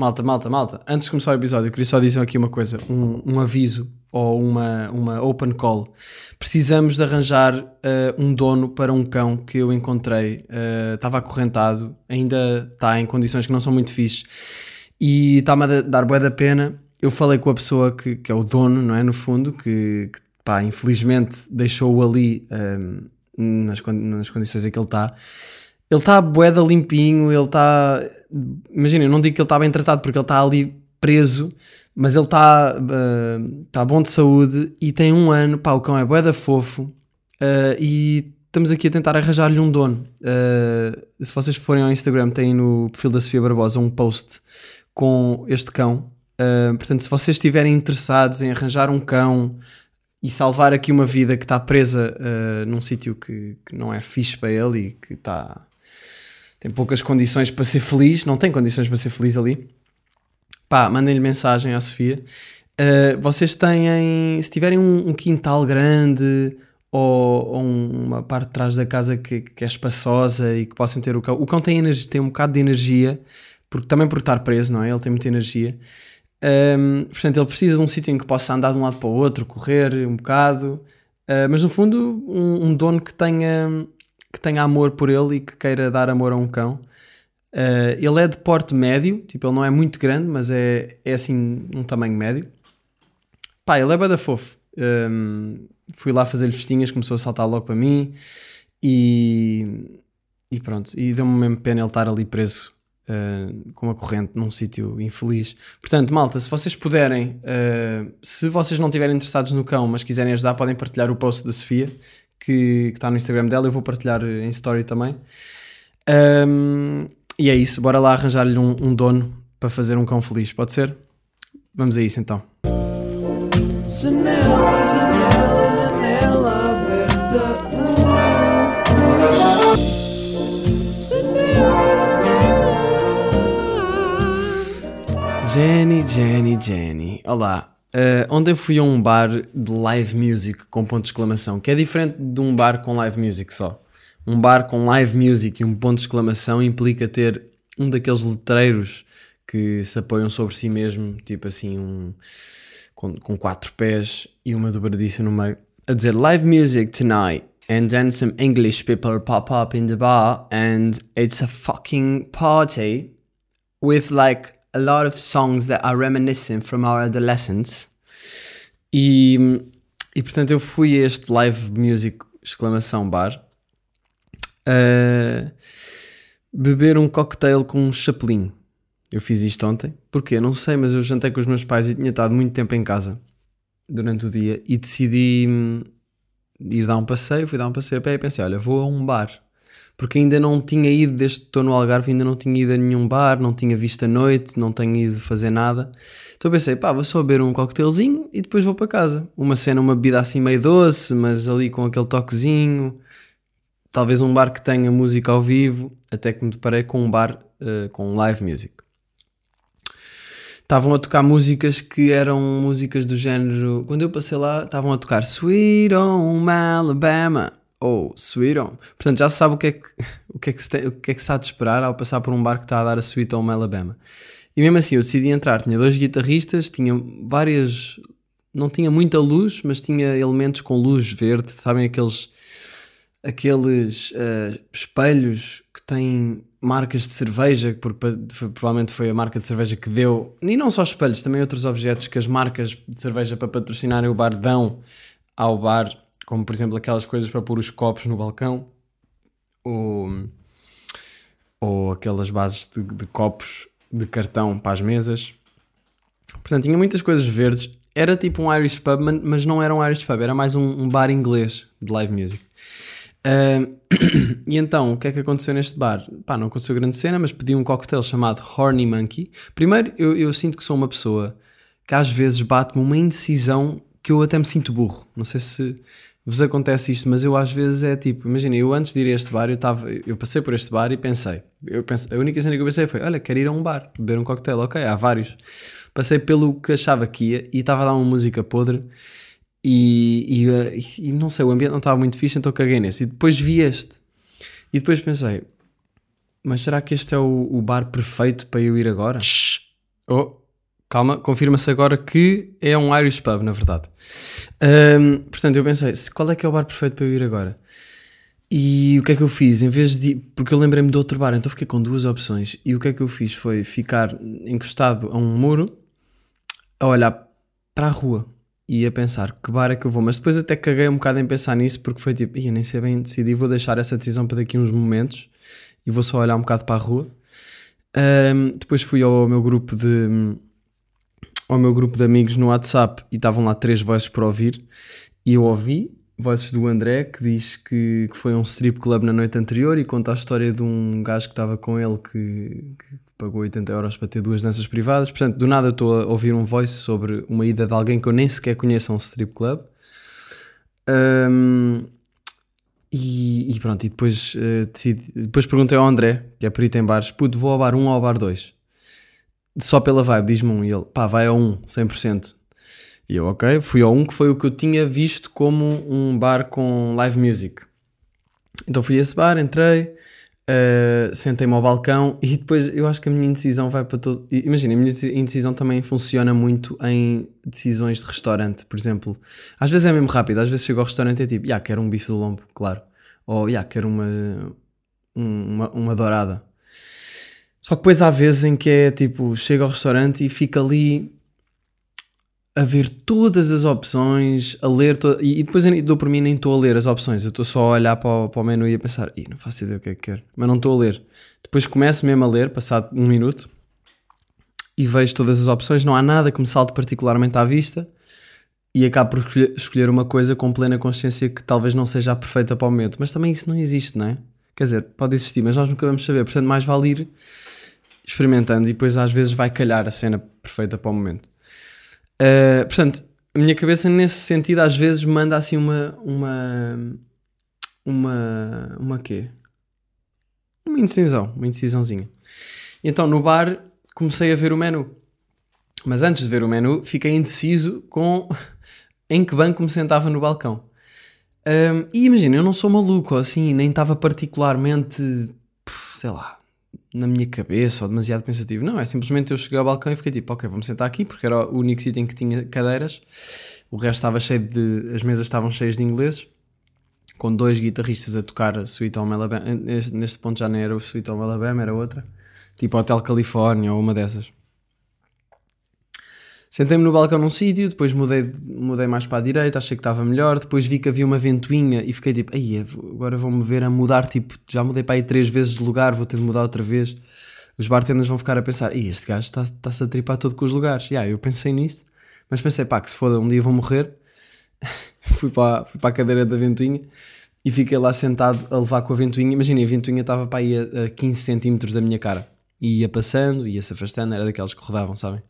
Malta, malta, malta. Antes de começar o episódio, eu queria só dizer aqui uma coisa: um, um aviso ou uma, uma open call. Precisamos de arranjar uh, um dono para um cão que eu encontrei. Uh, estava acorrentado, ainda está em condições que não são muito fixe e está-me a dar boa da pena. Eu falei com a pessoa que, que é o dono, não é? No fundo, que, que pá, infelizmente deixou-o ali um, nas, nas condições em que ele está. Ele está boeda limpinho, ele está. Imagina, eu não digo que ele está bem tratado porque ele está ali preso, mas ele está uh, tá bom de saúde e tem um ano. Pá, o cão é boeda fofo uh, e estamos aqui a tentar arranjar-lhe um dono. Uh, se vocês forem ao Instagram, tem no perfil da Sofia Barbosa um post com este cão. Uh, portanto, se vocês estiverem interessados em arranjar um cão e salvar aqui uma vida que está presa uh, num sítio que, que, não é fixe para ele e que está tem poucas condições para ser feliz, não tem condições para ser feliz ali, pá, mandem-lhe mensagem à Sofia. Uh, vocês têm, se tiverem um, um quintal grande ou, ou, uma parte de trás da casa que, que, é espaçosa e que possam ter o cão, o cão tem, energia, tem um bocado de energia, porque, também por estar preso, não é? Ele tem muita energia. Um, portanto, ele precisa de um sítio em que possa andar de um lado para o outro, correr um bocado, uh, mas no fundo, um, um dono que tenha que tenha amor por ele e que queira dar amor a um cão. Uh, ele é de porte médio, tipo, ele não é muito grande, mas é, é assim um tamanho médio. Pá, ele é bada fofo. Um, ehm, fui lá fazer-lhe festinhas, começou a saltar logo para mim e, e pronto. E deu-me mesmo pena ele estar ali preso uh, com uma corrente num sítio infeliz. Portanto, malta, se vocês puderem, uh, se vocês não estiverem interessados no cão, mas quiserem ajudar, podem partilhar o post da Sofia que está no Instagram dela. Eu vou partilhar em story também. Um, e é isso, bora lá arranjar-lhe um, um, dono para fazer um cão feliz, pode ser? Vamos a isso então. Janela, janela, janela aberta. Jenny, Jenny, Jenny. Olá, Uh, ontem fui a um bar de live music com ponto de exclamação, que é diferente de um bar com live music só. Um bar com live music e um ponto de exclamação implica ter um daqueles letreiros que se apoiam sobre si mesmo, tipo assim, um, com, com quatro pés e uma dobradiça no meio, a dizer live music tonight. And then some English people pop up in the bar, and it's a fucking party with like a lot of songs that are reminiscent from our adolescence. E, e portanto eu fui a este live music exclamação bar uh, beber um cocktail com um chapelinho. Eu fiz isto ontem. Porquê? Não sei, mas eu jantei com os meus pais e tinha estado muito tempo em casa durante o dia e decidi hum, ir dar um passeio. Fui dar um passeio a pé e pensei: olha, vou a um bar porque ainda não tinha ido, desde que estou no Algarve, ainda não tinha ido a nenhum bar, não tinha visto a noite, não tenho ido fazer nada. Então pensei, pá, vou só beber um coquetelzinho e depois vou para casa. Uma cena, uma bebida assim meio doce, mas ali com aquele toquezinho. Talvez um bar que tenha música ao vivo, até que me deparei com um bar uh, com live music. Estavam a tocar músicas que eram músicas do género. Quando eu passei lá, estavam a tocar Sweet Home Alabama ou Sweet. Portanto, já se sabe o que é que, o que, é que, se, tem, o que, é que se há de esperar ao passar por um bar que está a dar a Sweet Home Alabama. E mesmo assim, eu decidi entrar. Tinha dois guitarristas, tinha várias. Não tinha muita luz, mas tinha elementos com luz verde. Sabem aqueles. Aqueles uh, espelhos que têm marcas de cerveja, porque provavelmente foi a marca de cerveja que deu, e não só espelhos, também outros objetos que as marcas de cerveja para patrocinarem o bar dão ao bar como por exemplo aquelas coisas para pôr os copos no balcão, ou, ou aquelas bases de, de copos de cartão para as mesas. Portanto, tinha muitas coisas verdes. Era tipo um Irish pub, mas não era um Irish pub, era mais um, um bar inglês de live music. Uh, e então, o que é que aconteceu neste bar? Pá, não aconteceu grande cena, mas pedi um cocktail chamado Horny Monkey. Primeiro, eu, eu sinto que sou uma pessoa que às vezes bate-me uma indecisão que eu até me sinto burro. Não sei se vos acontece isto, mas eu às vezes é tipo, imagina, eu antes de ir a este bar, eu, tava, eu passei por este bar e pensei, eu pensei, a única cena que eu pensei foi, olha, quero ir a um bar, beber um coquetel, ok, há vários. Passei pelo que achava que ia e estava a dar uma música podre e, e, e, não sei, o ambiente não estava muito fixe, então caguei nesse. E depois vi este. E depois pensei, mas será que este é o, o bar perfeito para eu ir agora? Oh, calma, confirma-se agora que é um Irish pub, na verdade. Um, portanto, eu pensei, qual é que é o bar perfeito para eu ir agora? E o que é que eu fiz? Em vez de. Porque eu lembrei-me de outro bar, então fiquei com duas opções. E o que é que eu fiz foi ficar encostado a um muro, a olhar para a rua e a pensar que bar é que eu vou. Mas depois até caguei um bocado em pensar nisso, porque foi tipo, ia nem sei bem decidir, vou deixar essa decisão para daqui uns momentos e vou só olhar um bocado para a rua. Um, depois fui ao meu grupo de ao meu grupo de amigos no WhatsApp e estavam lá três vozes para ouvir e eu ouvi vozes do André que diz que, que foi um strip club na noite anterior e conta a história de um gajo que estava com ele que, que pagou 80 euros para ter duas danças privadas. Portanto, do nada estou a ouvir um voice sobre uma ida de alguém que eu nem sequer conheço a um strip club. Um, e, e, pronto, e depois, uh, decidi, depois perguntei ao André, que é perito em bares, puto, vou ao bar 1 ou ao bar 2? Só pela vibe, diz-me um. E ele, pá, vai ao 1, 100%. E eu, ok, fui ao 1, que foi o que eu tinha visto como um bar com live music. Então fui a esse bar, entrei, uh, sentei-me ao balcão e depois eu acho que a minha indecisão vai para todo. Imagina, a minha indecisão também funciona muito em decisões de restaurante, por exemplo. Às vezes é mesmo rápido, às vezes chego ao restaurante e é tipo, já, yeah, quero um bife do lombo, claro. Ou, já, yeah, quero uma, uma, uma dourada. Só que depois há vezes em que é tipo, chego ao restaurante e fica ali a ver todas as opções, a ler, to... e depois eu dou por mim nem estou a ler as opções, eu estou só a olhar para o, para o menu e a pensar, Ih, não faço ideia o que é que quero, mas não estou a ler. Depois começo mesmo a ler, passado um minuto, e vejo todas as opções, não há nada que me salte particularmente à vista, e acabo por escolher uma coisa com plena consciência que talvez não seja a perfeita para o momento, mas também isso não existe, não é? Quer dizer, pode existir, mas nós nunca vamos saber, portanto mais vale ir experimentando e depois às vezes vai calhar a cena perfeita para o momento. Uh, portanto, a minha cabeça nesse sentido às vezes manda assim uma. uma. uma. uma quê? Uma indecisão, uma indecisãozinha. Então no bar comecei a ver o menu. Mas antes de ver o menu, fiquei indeciso com em que banco me sentava no balcão. Um, e imagina, eu não sou maluco assim, nem estava particularmente, sei lá, na minha cabeça ou demasiado pensativo. Não, é simplesmente eu cheguei ao balcão e fiquei tipo, ok, vamos sentar aqui, porque era o único sítio em que tinha cadeiras. O resto estava cheio de. As mesas estavam cheias de ingleses, com dois guitarristas a tocar Sweet Home Alabama. Neste, neste ponto já nem era o Sweet Home Alabama, era outra. Tipo Hotel Califórnia ou uma dessas. Sentei-me no balcão num sítio, depois mudei, mudei mais para a direita, achei que estava melhor, depois vi que havia uma ventoinha e fiquei tipo, aí agora vou-me ver a mudar, tipo, já mudei para aí três vezes de lugar, vou ter de mudar outra vez. Os bartenders vão ficar a pensar, este gajo está-se está a tripar todo com os lugares. Yeah, eu pensei nisto, mas pensei, pá, que se foda, um dia vou morrer. fui, para, fui para a cadeira da ventoinha e fiquei lá sentado a levar com a ventoinha. Imagina, a ventoinha estava para aí a, a 15 centímetros da minha cara. E ia passando, ia se afastando, era daquelas que rodavam, sabem?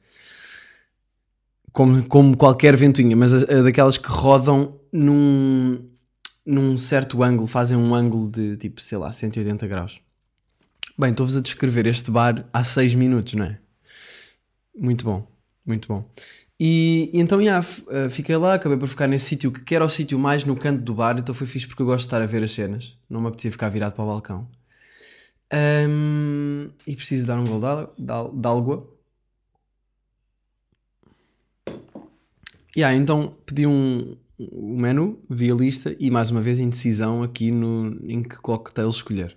Como, como qualquer ventoinha, mas a, a daquelas que rodam num, num certo ângulo, fazem um ângulo de tipo, sei lá, 180 graus. Bem, estou-vos a descrever este bar há 6 minutos, não é? Muito bom, muito bom. E, e então, yeah, eh, fiquei lá, acabei por ficar nesse sítio que era o sítio mais no canto do bar, então foi fixe porque eu gosto de estar a ver as cenas, não me apetecia ficar virado para o balcão. Um, e preciso dar um gol de água. Yeah, então pedi um, o menu, vi a lista e mais uma vez indecisão aqui no, em que cocktail escolher.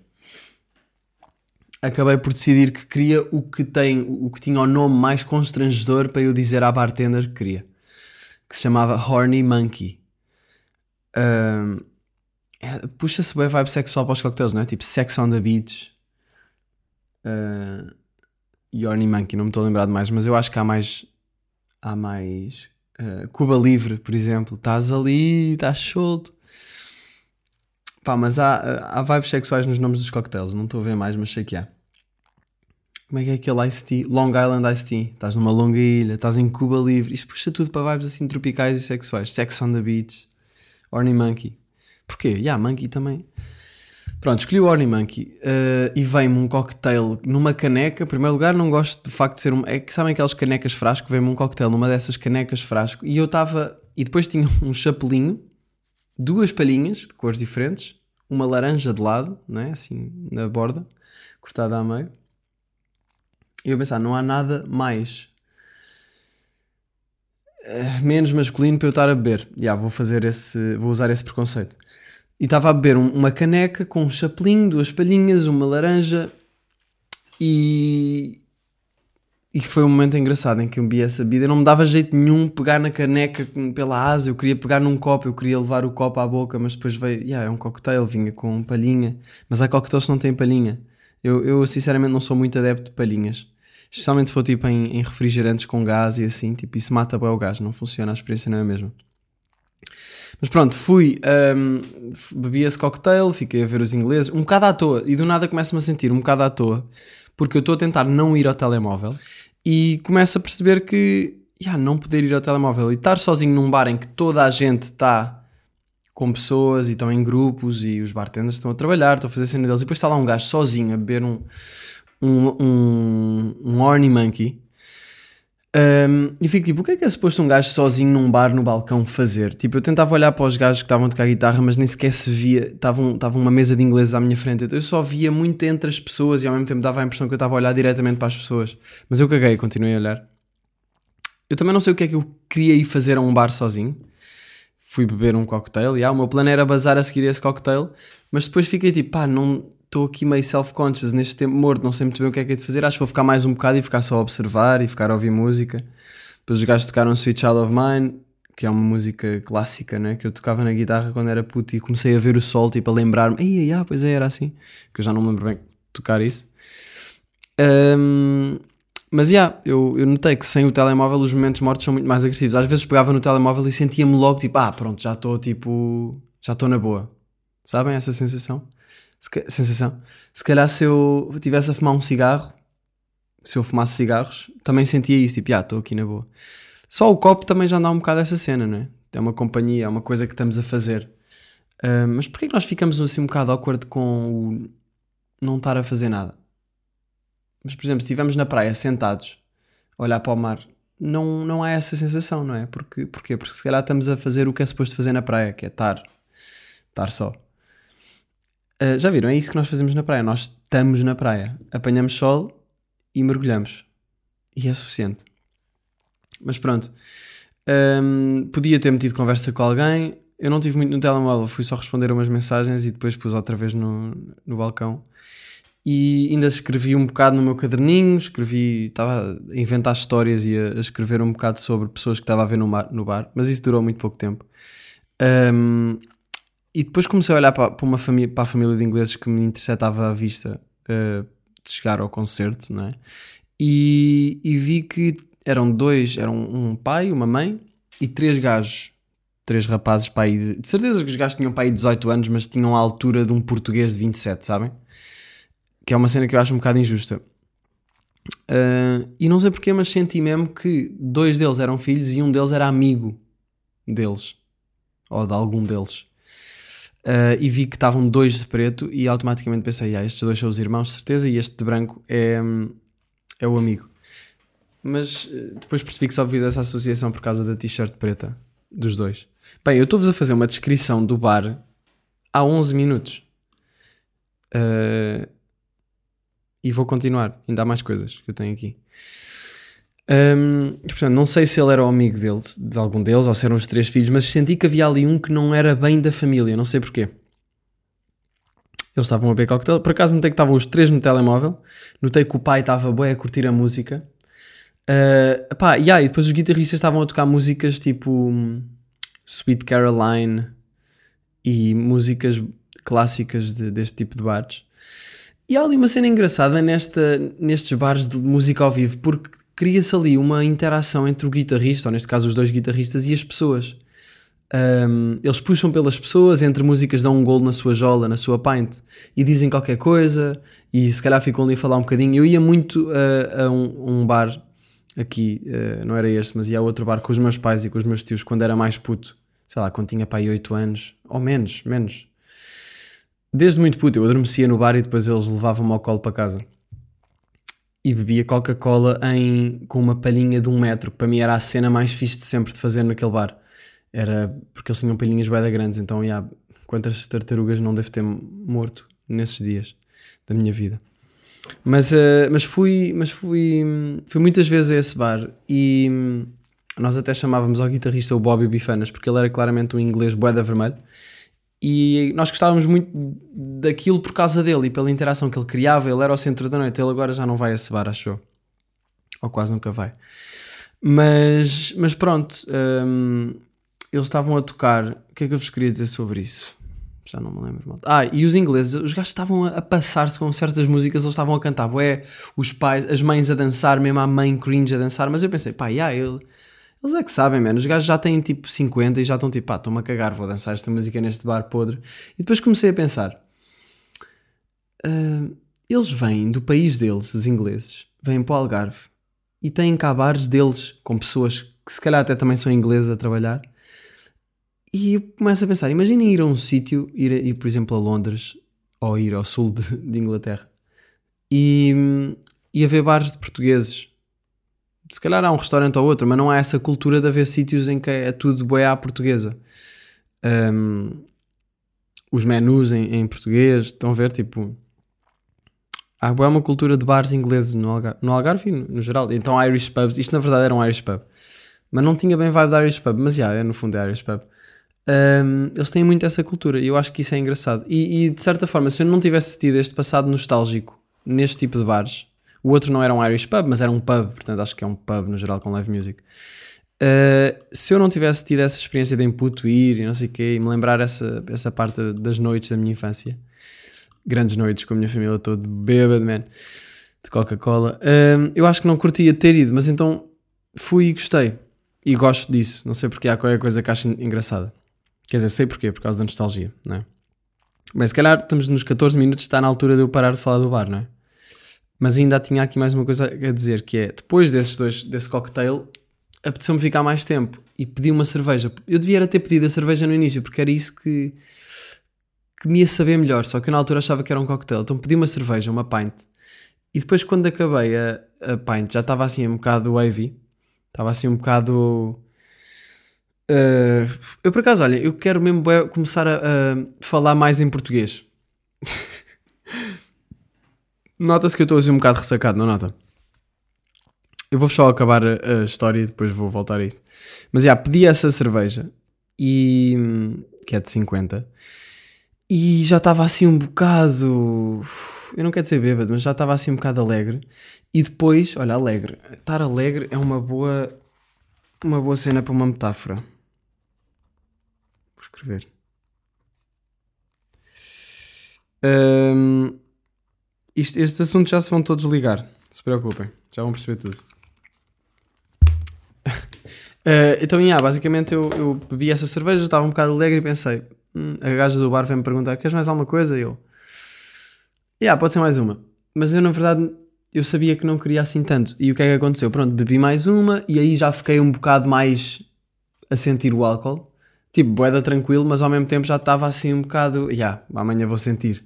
Acabei por decidir que queria o que, tem, o que tinha o nome mais constrangedor para eu dizer à bartender que queria. Que se chamava Horny Monkey. Um, é, Puxa-se bem vibe sexual para os cocktails, não é? Tipo Sex on the Beach. Uh, e Horny Monkey, não me estou a lembrar de mais, mas eu acho que há mais. Há mais Uh, Cuba Livre, por exemplo, estás ali, estás solto. Pá, mas há, há vibes sexuais nos nomes dos coquetéis, não estou a ver mais, mas sei que há. Como é que é aquele Ice Tea? Long Island Ice Tea. Estás numa longa ilha, estás em Cuba Livre. Isto puxa tudo para vibes assim tropicais e sexuais. Sex on the Beach, Orny Monkey. Porquê? Yeah, Monkey também. Pronto, escolhi o Orny Monkey uh, e vem-me um cocktail numa caneca. Em primeiro lugar, não gosto do facto de ser um. É que sabem aquelas canecas frasco? Vem-me um cocktail numa dessas canecas frasco e eu estava. E depois tinha um chapelinho, duas palhinhas de cores diferentes, uma laranja de lado, não é? Assim, na borda, cortada a meio. E eu pensar, não há nada mais eh, menos masculino para eu estar a beber. Já, yeah, vou fazer esse, vou usar esse preconceito. E estava a beber um, uma caneca com um chapelinho, duas palhinhas, uma laranja e, e foi um momento engraçado em que eu bebi essa bebida. Não me dava jeito nenhum pegar na caneca pela asa. Eu queria pegar num copo, eu queria levar o copo à boca, mas depois veio. Yeah, é um cocktail, vinha com palhinha. Mas há cocktails que não têm palhinha. Eu, eu sinceramente não sou muito adepto de palhinhas. Especialmente se for tipo em, em refrigerantes com gás e assim. Tipo, isso mata bem o gás. Não funciona, a experiência não é a mesma. Mas pronto, fui, um, bebi esse cocktail, fiquei a ver os ingleses, um bocado à toa, e do nada começo-me a sentir um bocado à toa, porque eu estou a tentar não ir ao telemóvel e começo a perceber que yeah, não poder ir ao telemóvel e estar sozinho num bar em que toda a gente está com pessoas e estão em grupos e os bartenders estão a trabalhar, estão a fazer a cena deles e depois está lá um gajo sozinho a beber um, um, um, um Horny Monkey um, e fico tipo, o que é que é suposto um gajo sozinho num bar no balcão fazer? Tipo, eu tentava olhar para os gajos que estavam a tocar guitarra, mas nem sequer se via, estava uma mesa de ingleses à minha frente, então eu só via muito entre as pessoas e ao mesmo tempo dava a impressão que eu estava a olhar diretamente para as pessoas. Mas eu caguei, continuei a olhar. Eu também não sei o que é que eu queria ir fazer a um bar sozinho. Fui beber um cocktail, e ah, o meu plano era bazar a seguir esse cocktail, mas depois fiquei tipo, pá, não estou aqui meio self-conscious neste tempo morto, não sei muito bem o que é que é de fazer. Acho que vou ficar mais um bocado e ficar só a observar e ficar a ouvir música. Depois os gajos tocaram Sweet Child of Mine, que é uma música clássica, né? Que eu tocava na guitarra quando era puto e comecei a ver o sol, tipo, a lembrar-me, ei, ah, pois é, era assim. Que eu já não me lembro bem tocar isso. Um, mas, já, yeah, eu, eu notei que sem o telemóvel os momentos mortos são muito mais agressivos. Às vezes pegava no telemóvel e sentia-me logo, tipo, ah, pronto, já estou, tipo, já estou na boa. Sabem essa sensação? Se, sensação. Se calhar se eu estivesse a fumar um cigarro, se eu fumasse cigarros, também sentia isso, tipo, ah, estou aqui na boa. Só o copo também já dá um bocado essa cena, não é? É uma companhia, é uma coisa que estamos a fazer. Uh, mas porquê que nós ficamos assim um bocado awkward com o não estar a fazer nada? Mas, por exemplo, se estivermos na praia sentados, olhar para o mar, não, não há essa sensação, não é? Porque, porquê? Porque se calhar estamos a fazer o que é suposto fazer na praia, que é estar, estar só. Uh, já viram? É isso que nós fazemos na praia. Nós estamos na praia, apanhamos sol e mergulhamos. E é suficiente. Mas pronto. Um, podia ter metido conversa com alguém. Eu não tive muito no telemóvel, fui só responder umas mensagens e depois pus outra vez no, no balcão. E ainda escrevi um bocado no meu caderninho, escrevi, estava a inventar histórias e a, a escrever um bocado sobre pessoas que estava a ver no, mar, no bar, mas isso durou muito pouco tempo. Um, e depois comecei a olhar para, para, uma família, para a família de ingleses que me interceptava à vista uh, de chegar ao concerto, não é? E, e vi que eram dois, eram um pai, uma mãe e três gajos. Três rapazes para aí. De certeza que os gajos tinham para aí 18 anos, mas tinham a altura de um português de 27, sabem? Que é uma cena que eu acho um bocado injusta. Uh, e não sei porquê, mas senti mesmo que dois deles eram filhos e um deles era amigo deles. Ou de algum deles. Uh, e vi que estavam dois de preto e automaticamente pensei, ah, estes dois são os irmãos, certeza, e este de branco é, é o amigo. Mas uh, depois percebi que só fiz essa associação por causa da t-shirt preta dos dois. Bem, eu estou-vos a fazer uma descrição do bar há 11 minutos. Uh, e vou continuar, ainda há mais coisas que eu tenho aqui. Um, portanto, não sei se ele era o amigo dele, de algum deles, ou se eram os três filhos, mas senti que havia ali um que não era bem da família, não sei porquê. Eles estavam a beber coquetel, por acaso notei que estavam os três no telemóvel, notei que o pai estava bem a curtir a música. Uh, pá, yeah, e depois os guitarristas estavam a tocar músicas tipo hum, Sweet Caroline e músicas clássicas de, deste tipo de bares. E há ali uma cena engraçada nesta, nestes bares de música ao vivo, porque cria-se ali uma interação entre o guitarrista, ou neste caso os dois guitarristas, e as pessoas. Um, eles puxam pelas pessoas, entre músicas dão um gol na sua jola, na sua pint, e dizem qualquer coisa, e se calhar ficam ali a falar um bocadinho. Eu ia muito a um, um, bar aqui, uh, não era este, mas ia a outro bar com os meus pais e com os meus tios quando era mais puto, sei lá, quando tinha pai 8 anos, ou menos, menos. Desde muito puto, eu adormecia no bar e depois eles levavam-me ao colo para casa e bebia Coca-Cola com uma palhinha de um metro, que para mim era a cena mais fixe de sempre de fazer naquele bar. Era porque eles tinham palhinhas bem grandes, então yeah, quantas tartarugas não devo ter morto nesses dias da minha vida. Mas, uh, mas, fui, mas fui, fui muitas vezes a esse bar e nós até chamávamos ao guitarrista o Bobby Bifanas, porque ele era claramente um inglês boeda vermelho. E nós gostávamos muito daquilo por causa dele e pela interação que ele criava. Ele era o centro da noite, ele agora já não vai a cebar, achou? Ou quase nunca vai. Mas, mas pronto, hum, eles estavam a tocar. O que é que eu vos queria dizer sobre isso? Já não me lembro. Ah, e os ingleses, os gajos estavam a passar-se com certas músicas, eles estavam a cantar, ué, os pais, as mães a dançar, mesmo a mãe cringe a dançar, mas eu pensei, pá, yeah, ele, eles é que sabem, mano, os gajos já têm tipo 50 e já estão tipo, pá, estou-me a cagar, vou dançar esta música neste bar podre. E depois comecei a pensar, uh, eles vêm do país deles, os ingleses, vêm para o Algarve e têm cá bares deles com pessoas que se calhar até também são ingleses a trabalhar e eu começo a pensar: imaginem ir a um sítio, ir, ir, por exemplo, a Londres ou ir ao sul de, de Inglaterra e, e haver bares de portugueses. Se calhar há um restaurante ou outro, mas não há essa cultura de haver sítios em que é tudo boia à portuguesa. Um, os menus em, em, português, estão a ver? Tipo, há uma cultura de bares ingleses no Algarve, no Algarve no, no geral. Então, Irish pubs, isto na verdade era um Irish pub, mas não tinha bem vibe de Irish pub, mas já, yeah, é, no fundo é Irish pub. Um, eles têm muito essa cultura e eu acho que isso é engraçado. E, e, de certa forma, se eu não tivesse tido este passado nostálgico neste tipo de bares, o outro não era um Irish pub, mas era um pub, portanto acho que é um pub no geral com live music. Uh, se eu não tivesse tido essa experiência de input, ir e não sei o quê, e me lembrar essa, essa parte das noites da minha infância, grandes noites com a minha família toda bêbada, man, de Coca-Cola, uh, eu acho que não curtia ter ido, mas então fui e gostei. E gosto disso, não sei porque há qualquer coisa que acho engraçada. Quer dizer, sei porquê, por causa da nostalgia, não é? Bem, se calhar estamos nos 14 minutos, está na altura de eu parar de falar do bar, não é? Mas ainda tinha aqui mais uma coisa a dizer, que é, depois desses dois, desse cocktail, apeteceu-me ficar mais tempo e pedi uma cerveja. Eu devia ter pedido a cerveja no início, porque era isso que, que me ia saber melhor, só que eu na altura achava que era um cocktail. Então pedi uma cerveja, uma pint. E depois quando acabei a, a pint, já estava assim um bocado wavy, estava assim um bocado Uh, eu por acaso, olha, eu quero mesmo começar a, a falar mais em português. Nota-se que eu estou assim um bocado ressacado, não nota? Eu vou só acabar a, história e depois vou voltar a isso. Mas já, yeah, pedi essa cerveja e que é de 50 e já estava assim um bocado. Eu não quero dizer bêbado, mas já estava assim um bocado alegre. E depois, olha, alegre. Estar alegre é uma boa, uma boa cena para uma metáfora escrever. Um, isto, estes assuntos já se vão todos ligar. Se preocupem, já vão perceber tudo. uh, então, yeah, basicamente eu, eu, bebi essa cerveja, estava um bocado alegre e pensei: hum, a gaja do bar vem-me perguntar: queres mais alguma coisa? E eu, yeah, pode ser mais uma. Mas eu, na verdade, eu sabia que não queria assim tanto. E o que é que aconteceu? Pronto, bebi mais uma e aí já fiquei um bocado mais a sentir o álcool tipo, boeda tranquilo, mas ao mesmo tempo já estava assim um bocado, yeah, amanhã vou sentir.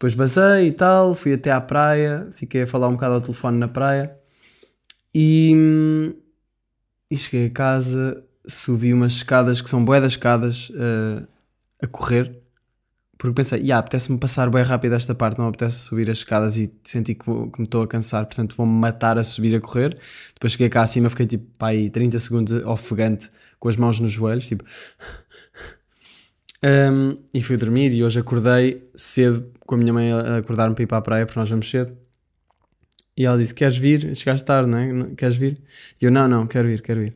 Depois basei e tal, fui até à praia, fiquei a falar um bocado ao telefone na praia e, e cheguei a casa, subi umas escadas que são boedas escadas uh, a correr, porque pensei, yeah, apetece-me passar bem rápido esta parte, não apetece subir as escadas e senti que, vou, que me estou a cansar, portanto vou-me matar a subir a correr. Depois cheguei cá acima, fiquei tipo, pá, aí 30 segundos ofegante com as mãos nos joelhos, tipo. Um, e fui dormir e hoje acordei cedo com a minha mãe a acordar-me para ir para a praia porque nós vamos cedo. E ela disse: Queres vir? Chegaste tarde, não é? Queres vir? E eu: Não, não, quero ir, quero ir.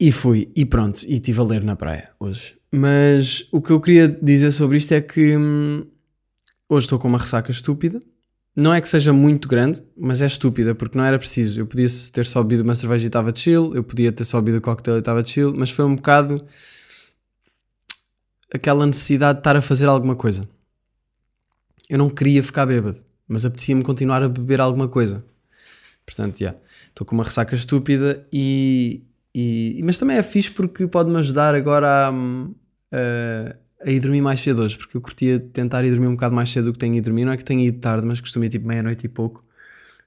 E fui, e pronto, e estive a ler na praia hoje. Mas o que eu queria dizer sobre isto é que hum, hoje estou com uma ressaca estúpida não é que seja muito grande, mas é estúpida, porque não era preciso. Eu podia ter só bebido uma cerveja e estava chill, eu podia ter só bebido o cocktail e estava chill, mas foi um bocado aquela necessidade de estar a fazer alguma coisa. Eu não queria ficar bêbado, mas apetecia-me continuar a beber alguma coisa. Portanto, já. Yeah, estou com uma ressaca estúpida e, e, Mas também é fixe porque pode-me ajudar agora a, a a ir dormir mais cedo hoje, porque eu curtia tentar ir dormir um bocado mais cedo do que tenho ido dormir. Não é que tenha ido tarde, mas costumo ir tipo meia-noite e pouco.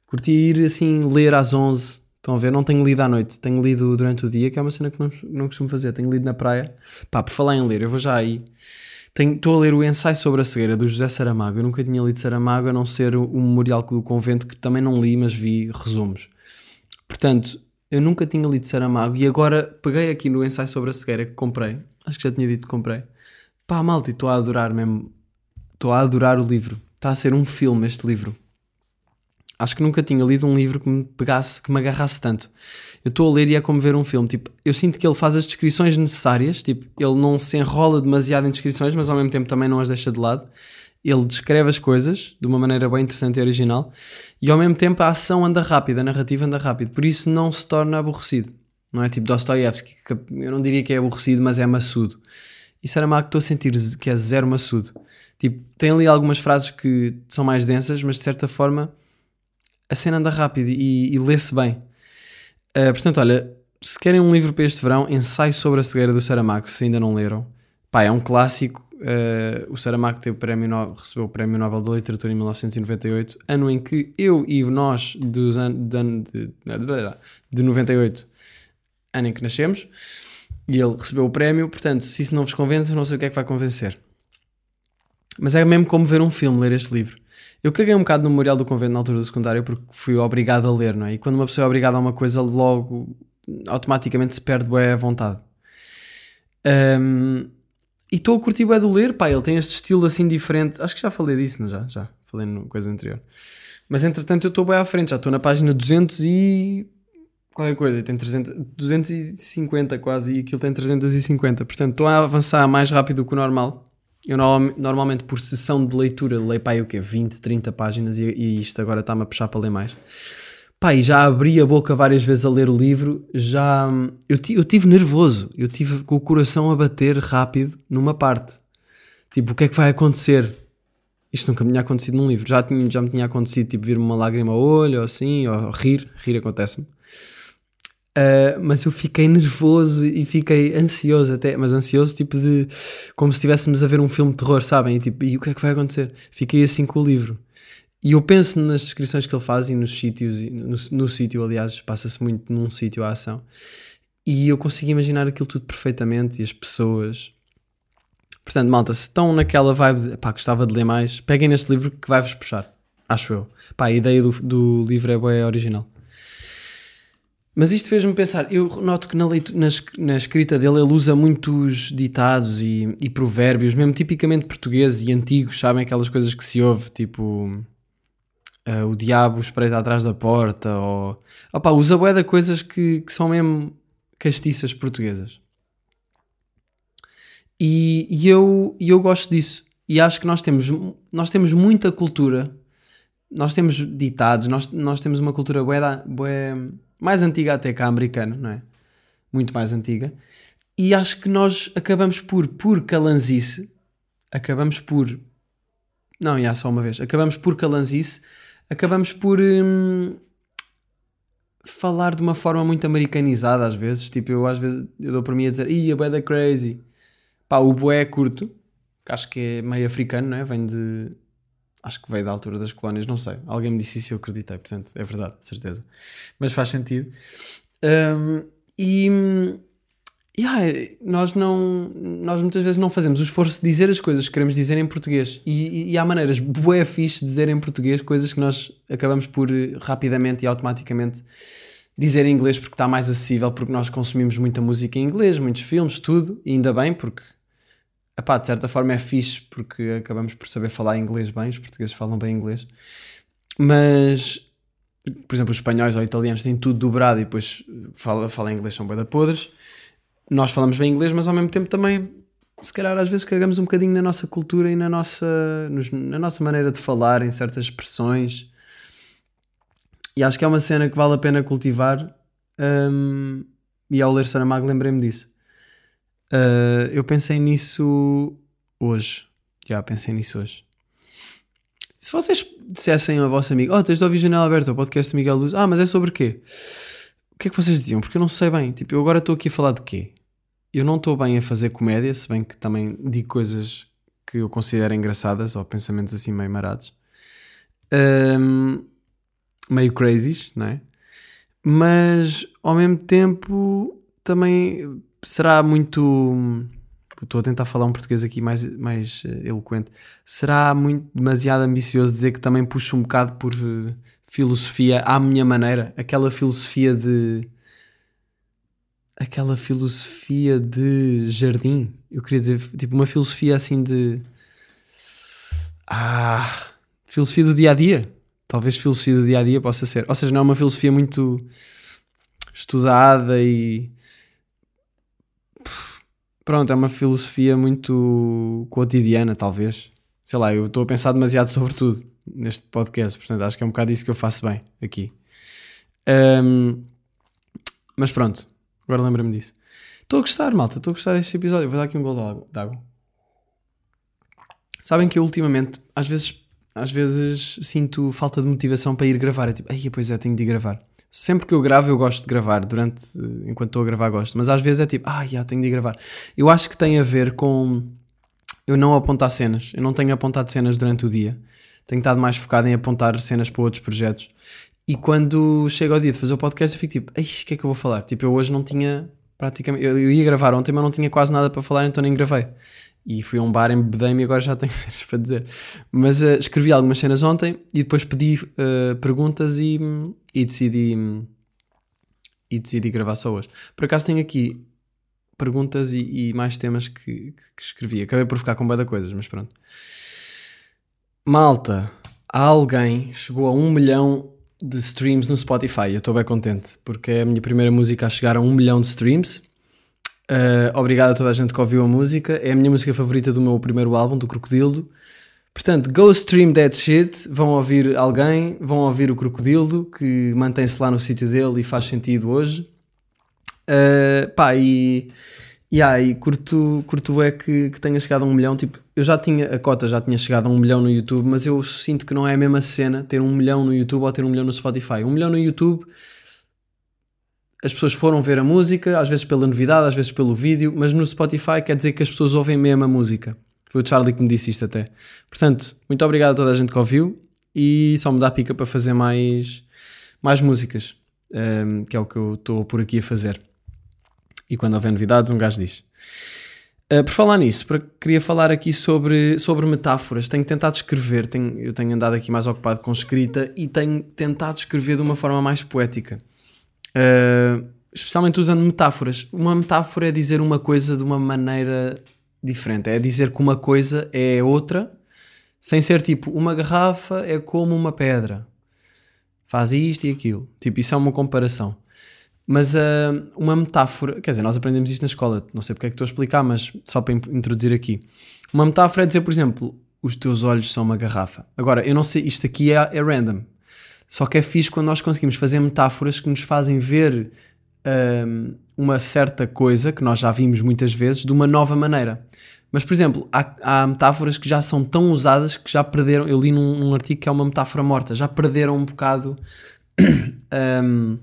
Curtia ir assim, ler às 11. Estão a ver? Não tenho lido à noite, tenho lido durante o dia, que é uma cena que não, não costumo fazer. Tenho lido na praia. Pá, por falar em ler, eu vou já aí. Estou a ler o ensaio sobre a cegueira do José Saramago. Eu nunca tinha lido Saramago, a não ser o Memorial do Convento, que também não li, mas vi resumos. Portanto, eu nunca tinha lido Saramago e agora peguei aqui no ensaio sobre a cegueira que comprei. Acho que já tinha dito que comprei. Pá, malta, estou a adorar mesmo. Estou a adorar o livro. Está a ser um filme este livro. Acho que nunca tinha lido um livro que me pegasse, que me agarrasse tanto. Eu estou a ler e é como ver um filme. Tipo, eu sinto que ele faz as descrições necessárias. Tipo, ele não se enrola demasiado em descrições, mas ao mesmo tempo também não as deixa de lado. Ele descreve as coisas de uma maneira bem interessante e original. E ao mesmo tempo a ação anda rápido, a narrativa anda rápido. Por isso não se torna aborrecido. Não é tipo Dostoiévski, que eu não diria que é aborrecido, mas é maçudo. E Saramago estou a sentir que é zero maçudo. Tipo, tem ali algumas frases que são mais densas, mas de certa forma a cena anda rápido e, e lê-se bem. Uh, portanto, olha, se querem um livro para este verão, ensaio sobre a cegueira do Saramago, se ainda não leram. Pá, é um clássico. Uh, o Saramago teve o prémio no... recebeu o Prémio Nobel da Literatura em 1998, ano em que eu e nós dos an... de, de, de 98, ano em que nascemos, e ele recebeu o prémio. Portanto, se isso não vos convence, eu não sei o que é que vai convencer. Mas é mesmo como ver um filme, ler este livro. Eu caguei um bocado no Memorial do Convento na altura do secundário porque fui obrigado a ler, não é? E quando uma pessoa é obrigada a uma coisa, logo automaticamente se perde bem a vontade. Um, e estou a curtir bem do ler, pá, ele tem este estilo assim diferente. Acho que já falei disso, não já? Já, falei no coisa anterior. Mas entretanto eu estou bem à frente, já estou na página 200 e... qualquer coisa, tem 300, 250 quase e aquilo tem 350. Portanto estou a avançar mais rápido que o normal. Eu normalmente por sessão de leitura leio pá, o quê? 20, 30 páginas e, e isto agora está-me a puxar para ler mais. Pá, e já abri a boca várias vezes a ler o livro, já... Eu, eu tive nervoso, eu tive com o coração a bater rápido numa parte. Tipo, o que é que vai acontecer? Isto nunca me tinha acontecido num livro. Já, tinha, já me tinha acontecido, tipo, vir-me uma lágrima ao olho, ou assim, ou rir. Rir acontece-me. Uh, mas eu fiquei nervoso e fiquei ansioso até, mas ansioso tipo de como se estivéssemos a ver um filme de terror, sabem? E, tipo, e o que é que vai acontecer? Fiquei assim com o livro. E eu penso nas descrições que ele faz e nos sítios, no, no sítio, aliás, passa-se muito num sítio a ação. E eu consigo imaginar aquilo tudo perfeitamente e as pessoas. Portanto, malta, se estão naquela vibe de pá, gostava de ler mais, peguem neste livro que vai-vos puxar, acho eu. Pá, a ideia do, do livro é boa, original. Mas isto fez-me pensar, eu noto que na, leitura, na, escrita dele ele usa muitos ditados e, e, provérbios, mesmo tipicamente portugueses e antigos, sabem? Aquelas coisas que se ouve, tipo uh, o diabo espreita atrás da porta, ou opa, usa bué de coisas que, que são mesmo castiças portuguesas. E, e, eu, e eu gosto disso. E acho que nós temos, nós temos muita cultura, nós temos ditados, nós, nós temos uma cultura bué, bué mais antiga até que a americana, não é? Muito mais antiga. E acho que nós acabamos por, por calanzice, acabamos por. Não, já só uma vez. Acabamos por calanzice, acabamos por. Hum, falar de uma forma muito americanizada às vezes. Tipo, eu às vezes eu dou para mim a dizer, ih, a boé crazy. Pá, o boé é curto, que acho que é meio africano, não é? Vem de acho que veio da altura das colónias, não sei. Alguém me disse isso e eu acreditei, portanto, é verdade, de certeza. Mas faz sentido. Um, e yeah, nós não nós muitas vezes não fazemos o esforço de dizer as coisas que queremos dizer em português. E, e, e há maneiras bué fixe de dizer em português coisas que nós acabamos por rapidamente e automaticamente dizer em inglês porque está mais acessível, porque nós consumimos muita música em inglês, muitos filmes, tudo, e ainda bem, porque Epá, de certa forma é fixe porque acabamos por saber falar inglês bem, os portugueses falam bem inglês, mas, por exemplo, os espanhóis ou italianos têm tudo dobrado e depois falam fala inglês, são bem da podres. Nós falamos bem inglês, mas ao mesmo tempo também, se calhar, às vezes cagamos um bocadinho na nossa cultura e na nossa, nos, na nossa maneira de falar, em certas expressões. E acho que é uma cena que vale a pena cultivar. Um, e ao ler Saramago lembrei-me disso. Uh, eu pensei nisso hoje. Já pensei nisso hoje. Se vocês dissessem ao vosso amigo, oh, tens de ouvir Janela Aberta, o podcast do Miguel Luz, ah, mas é sobre quê? O que é que vocês diziam? Porque eu não sei bem. Tipo, eu agora estou aqui a falar de quê? Eu não estou bem a fazer comédia, se bem que também digo coisas que eu considero engraçadas ou pensamentos assim meio marados. Um, meio crazies, não é? Mas ao mesmo tempo também será muito. Estou a tentar falar um português aqui mais, mais eh, eloquente. Será muito demasiado ambicioso dizer que também puxo um bocado por uh, filosofia à minha maneira, aquela filosofia de aquela filosofia de jardim. Eu queria dizer, tipo, uma filosofia assim de. Ah, filosofia do dia a dia. Talvez filosofia do dia a dia possa ser. Ou seja, não é uma filosofia muito estudada e. Pronto, é uma filosofia muito cotidiana, talvez. Sei lá, eu estou a pensar demasiado sobre tudo neste podcast, portanto acho que é um bocado isso que eu faço bem aqui. Um, mas pronto, agora lembra-me disso. Estou a gostar, malta, estou a gostar deste episódio. Vou dar aqui um gol de água. Sabem que eu ultimamente, às vezes, às vezes sinto falta de motivação para ir gravar. É tipo, ai, pois é, tenho de ir gravar. Sempre que eu gravo, eu gosto de gravar. Durante, enquanto estou a gravar, gosto. Mas às vezes é tipo, ah, já tenho de ir gravar. Eu acho que tem a ver com eu não apontar cenas. Eu não tenho apontado cenas durante o dia. Tenho estado mais focado em apontar cenas para outros projetos. E quando chega ao dia de fazer o podcast, eu fico tipo, ai, o que é que eu vou falar? Tipo, eu hoje não tinha praticamente. Eu ia gravar ontem, mas não tinha quase nada para falar, então nem gravei. E fui a um bar, embebedei-me e agora já tenho cenas para dizer. Mas uh, escrevi algumas cenas ontem e depois pedi uh, perguntas e, e decidi. E decidi gravar só hoje. Por acaso tenho aqui perguntas e, e mais temas que, que, escrevi. Acabei por ficar com bem coisas, mas pronto. Malta, alguém chegou a um milhão de streams no Spotify. Eu estou bem contente porque é a minha primeira música a chegar a um milhão de streams. Uh, obrigado a toda a gente que ouviu a música. É a minha música favorita do meu primeiro álbum, do Crocodildo. Portanto, go stream that shit. Vão ouvir alguém, vão ouvir o Crocodildo, que mantém-se lá no sítio dele e faz sentido hoje. Uh, pá, e, e, ah, e curto, curto é que, que tenha chegado a um milhão. Tipo, eu já tinha, a cota já tinha chegado a um milhão no YouTube, mas eu sinto que não é a mesma cena ter um milhão no YouTube ou ter um milhão no Spotify. Um milhão no YouTube, as pessoas foram ver a música, às vezes pela novidade, às vezes pelo vídeo, mas no Spotify quer dizer que as pessoas ouvem mesmo a música. Foi o Charlie que me disse isto até. Portanto, muito obrigado a toda a gente que ouviu e só me dá pica para fazer mais, mais músicas, um, ehm, que é o que eu estou por aqui a fazer. E quando houver novidades, um gajo diz. Uh, por falar nisso, para, queria falar aqui sobre, sobre metáforas. Tenho tentado escrever, tenho, eu tenho andado aqui mais ocupado com escrita e tenho tentado escrever de uma forma mais poética. Uh, especialmente usando metáforas. Uma metáfora é dizer uma coisa de uma maneira diferente. É dizer que uma coisa é outra, sem ser tipo, uma garrafa é como uma pedra. Faz isto e aquilo. Tipo, isso é uma comparação. Mas uh, uma metáfora, quer dizer, nós aprendemos isto na escola, não sei porque é que estou a explicar, mas só para introduzir aqui. Uma metáfora é dizer, por exemplo, os teus olhos são uma garrafa. Agora, eu não sei, isto aqui é, é random. Só que é fixe quando nós conseguimos fazer metáforas que nos fazem ver uh, uma certa coisa, que nós já vimos muitas vezes, de uma nova maneira. Mas, por exemplo, há, há, metáforas que já são tão usadas que já perderam. Eu li num, num artigo que é uma metáfora morta, já perderam um bocado. um,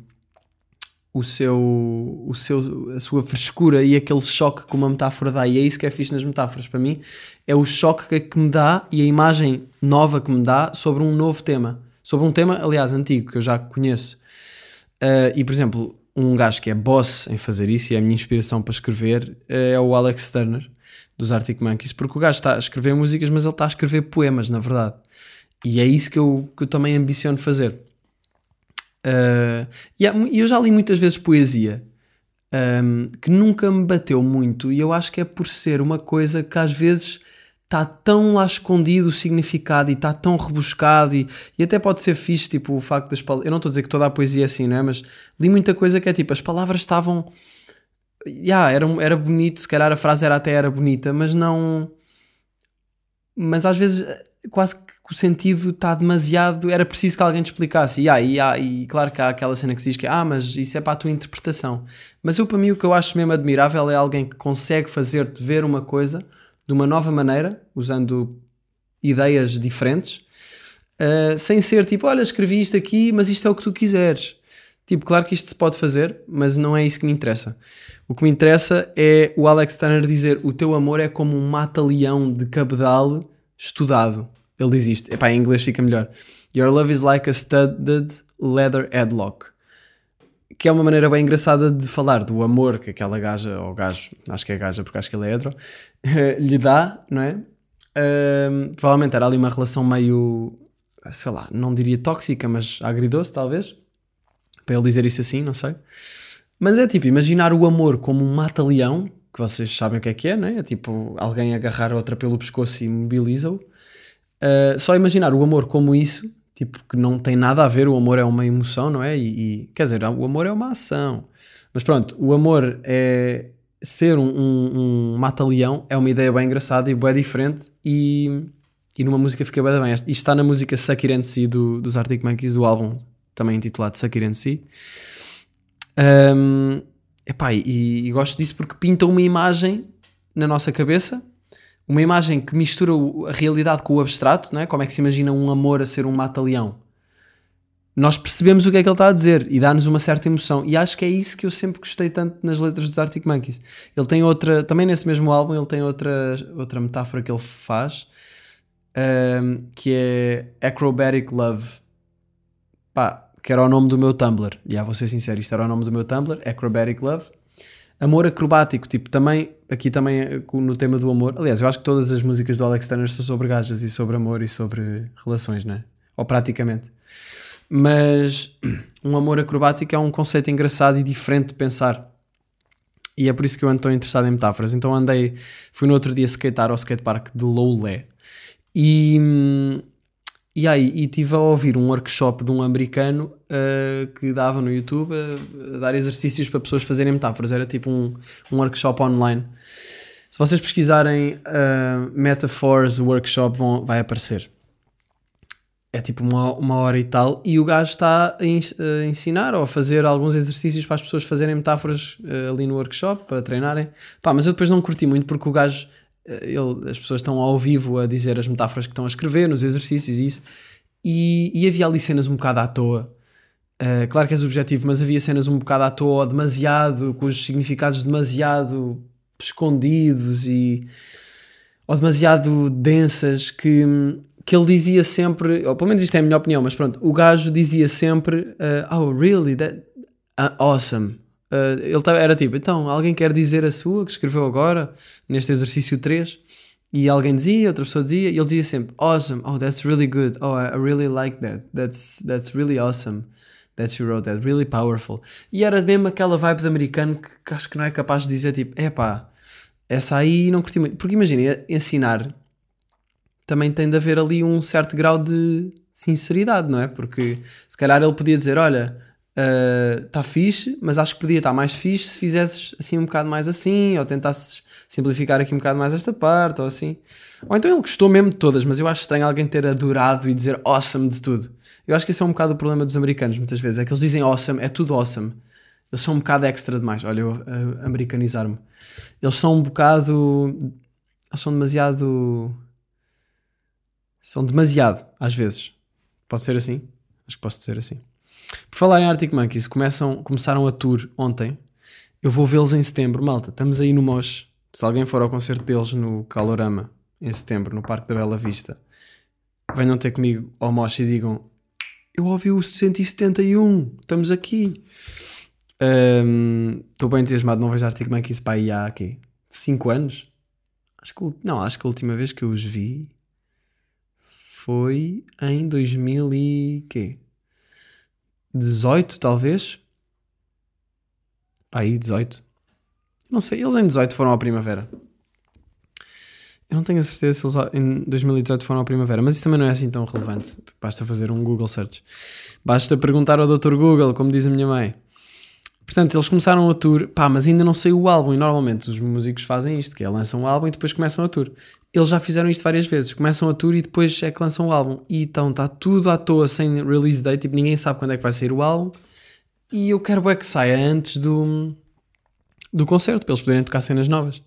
o seu, o seu, a sua frescura e aquele choque que uma metáfora dá, e é isso que é fixe nas metáforas para mim, é o choque que me dá e a imagem nova que me dá sobre um novo tema. Sobre um tema, aliás, antigo, que eu já conheço. Uh, e, por exemplo, um gajo que é boss em fazer isso e é a minha inspiração para escrever uh, é o Alex Turner, dos Arctic Monkeys, porque o gajo está a escrever músicas, mas ele está a escrever poemas, na verdade. E é isso que eu, que eu também ambiciono fazer Uh, e eu já li muitas vezes poesia um, que nunca me bateu muito, e eu acho que é por ser uma coisa que às vezes está tão lá escondido o significado e está tão rebuscado, e, e até pode ser fixe, tipo o facto das palavras. Eu não estou a dizer que toda a poesia é assim, não é? Mas li muita coisa que é tipo, as palavras estavam. Yeah, era, era bonito, se calhar a frase era até era bonita, mas não. Mas às vezes quase que o sentido está demasiado. Era preciso que alguém te explicasse. E, ah, e, ah, e claro que há aquela cena que se diz que ah, mas isso é para a tua interpretação. Mas eu, para mim, o que eu acho mesmo admirável é alguém que consegue fazer-te ver uma coisa de uma nova maneira, usando ideias diferentes, uh, sem ser tipo, olha, escrevi isto aqui, mas isto é o que tu quiseres. Tipo, claro que isto se pode fazer, mas não é isso que me interessa. O que me interessa é o Alex Turner dizer: o teu amor é como um mata-leão de cabedal estudado. Ele diz isto. Epá, em inglês fica melhor. Your love is like a studded leather headlock. Que é uma maneira bem engraçada de falar do amor que aquela gaja, ou gajo, acho que é gaja porque acho que ele é hetero, lhe dá, não é? Provavelmente era ali uma relação meio, sei lá, não diria tóxica, mas agridoce talvez. Para ele dizer isso assim, não sei. Mas é tipo, imaginar o amor como um mata-leão, que vocês sabem o que é que é, né? É tipo alguém agarrar a outra pelo pescoço e imobiliza-o. Uh, só imaginar o amor como isso, tipo, que não tem nada a ver, o amor é uma emoção, não é? E, e quer dizer, o amor é uma ação. Mas pronto, o amor é ser um, um, um mata-leão, é uma ideia bem engraçada e bem diferente e, e numa música fica bem bem. Isto está na música Suck It and See do, dos Arctic Monkeys, o álbum também intitulado Suck It and See. Um, epá, e, e gosto disso porque pinta uma imagem na nossa cabeça, uma imagem que mistura a realidade com o abstrato, não é? como é que se imagina um amor a ser um mata-leão. Nós percebemos o que é que ele está a dizer e dá-nos uma certa emoção. E acho que é isso que eu sempre gostei tanto nas letras dos Arctic Monkeys. Ele tem outra, também nesse mesmo álbum, ele tem outra, outra metáfora que ele faz, um, que é Acrobatic Love. Pá, que era o nome do meu Tumblr. Já vou ser sincero, isto era o nome do meu Tumblr, Acrobatic Love. Amor acrobático, tipo, também, aqui também eh, no tema do amor. Aliás, eu acho que todas as músicas do Alex Turner são sobre gajas e sobre amor e sobre relações, né? Ou praticamente. Mas um amor acrobático é um conceito engraçado e diferente de pensar. E é por isso que eu ando tão interessado em metáforas. Então andei, fui no outro dia skatear ao skatepark de Lowlé. E, hum, e aí, e estive a ouvir um workshop de um americano uh, que dava no YouTube a, a, dar exercícios para pessoas fazerem metáforas. Era tipo um, um workshop online. Se vocês pesquisarem uh, Metaphors Workshop, vão, vai aparecer. É tipo uma, uma hora e tal. E o gajo está a, a ensinar ou a fazer alguns exercícios para as pessoas fazerem metáforas ali no workshop, para treinarem. Pá, mas eu depois não curti muito porque o gajo eh, ele, as pessoas estão ao vivo a dizer as metáforas que estão a escrever nos exercícios e isso, e, e havia ali cenas um bocado à toa. Uh, claro que és objetivo, mas havia cenas um bocado à toa, demasiado, com os significados demasiado escondidos e ou demasiado densas que, que ele dizia sempre, ou pelo menos isto é a minha opinião, mas pronto, o gajo dizia sempre, uh, oh really, that, uh, awesome, Uh, ele era tipo, então, alguém quer dizer a sua que escreveu agora, neste exercício 3? E alguém dizia, outra pessoa dizia, e ele dizia sempre, awesome, oh, that's really good, oh, I really like that, that's, that's really awesome that you wrote that, really powerful. E era mesmo aquela vibe de americano que, que acho que não é capaz de dizer tipo, é pá, essa aí não curti muito. Porque imagina, ensinar também tem de haver ali um certo grau de sinceridade, não é? Porque se calhar ele podia dizer, olha está ah, uh, fixe, mas acho que podia estar mais fixe se fizesses assim um bocado mais assim, ou tentasses simplificar aqui um bocado mais esta parte, ou assim. Ou então ele gostou mesmo de todas, mas eu acho estranho alguém ter adorado e dizer awesome de tudo. Eu acho que esse é um bocado o problema dos americanos, muitas vezes, é que eles dizem awesome, é tudo awesome. Eles são um bocado extra demais. Olha, eu uh, americanizar-me. Eles são um bocado. Eles são demasiado. São demasiado, às vezes. Pode ser assim? Acho que posso dizer assim. Por falar em Arctic Monkeys, começam, começaram a tour ontem. Eu vou vê-los em setembro, malta. Estamos aí no Mosh. Se alguém for ao concerto deles no Calorama, em setembro, no Parque da Bela Vista, venham ter comigo ao Mosh e digam: Eu ouvi o 171, estamos aqui. Estou um, bem entusiasmado, não vejo Arctic Monkeys para aí há aqui 5 anos. Acho que, não, acho que a última vez que eu os vi foi em 2000 e quê? 18, talvez. Pá, aí 18. Não sei, eles em 18 foram à primavera. Eu não tenho a certeza se eles em 2018 foram à primavera, mas isso também não é assim tão relevante. Basta fazer um Google search. Basta perguntar ao Dr. Google, como diz a minha mãe. Portanto, eles começaram a tour, pá, mas ainda não saiu o álbum. E normalmente os músicos fazem isto, que é lançam o álbum e depois começam a tour. Eles já fizeram isto várias vezes. Começam a tour e depois é que lançam o álbum. E então está tudo à toa, sem release date. Tipo, ninguém sabe quando é que vai sair o álbum. E eu quero é que saia antes do, do concerto, para eles poderem tocar cenas novas.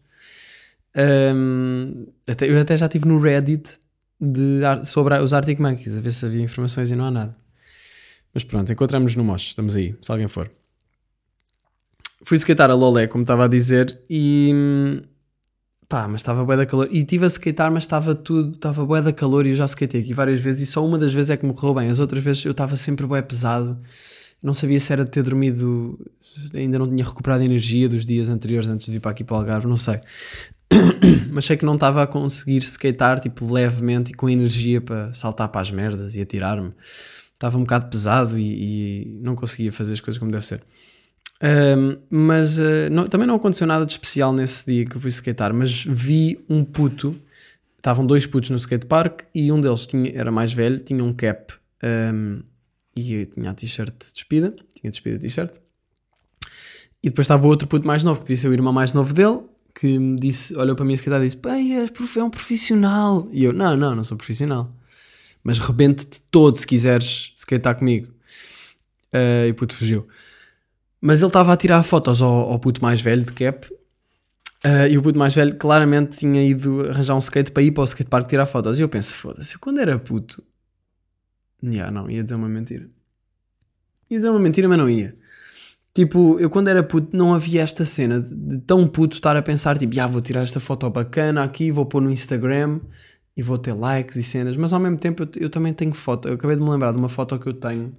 Um, até, eu até já estive no Reddit de, sobre os Arctic Monkeys, a ver se havia informações e não há nada. Mas pronto, encontramos-nos no Mosh. Estamos aí, se alguém for. Fui skatear a Lolé, como estava a dizer, e pá, mas estava bué da calor. E estive a skatear, mas estava tudo, estava bué da calor e eu já skatei aqui várias vezes e só uma das vezes é que me correu bem. As outras vezes eu estava sempre bué pesado. Não sabia se era de ter dormido, ainda não tinha recuperado a energia dos dias anteriores antes de ir para aqui para o Algarve, não sei. mas sei que não estava a conseguir skatear, tipo, levemente e com energia para saltar para as merdas e atirar-me. Estava um bocado pesado e, e não conseguia fazer as coisas como deve ser. Um, mas uh, não, também não aconteceu nada de especial nesse dia que eu fui skatear, mas vi um puto, estavam dois putos no skatepark e um deles tinha, era mais velho, tinha um cap um, e tinha a t-shirt despida, tinha despida a t-shirt. E depois estava outro puto mais novo, que devia ser o irmão mais novo dele, que me disse, olhou para mim skatear e disse: Pai, é um profissional. E eu: Não, não, não sou profissional. Mas rebente-te todo se quiseres skatear comigo. Uh, e puto fugiu. Mas ele estava a tirar fotos ao, ao puto mais velho de cap. Uh, e o puto mais velho claramente tinha ido arranjar um skate para ir para o skatepark tirar fotos. E eu penso: Foda-se, quando era puto. Yeah, não, ia dizer uma mentira. Ia dizer uma mentira, mas não ia. Tipo, eu quando era puto não havia esta cena de, de tão puto estar a pensar, tipo, ah, vou tirar esta foto bacana aqui, vou pôr no Instagram e vou ter likes e cenas, mas ao mesmo tempo eu, eu também tenho foto. Eu acabei de me lembrar de uma foto que eu tenho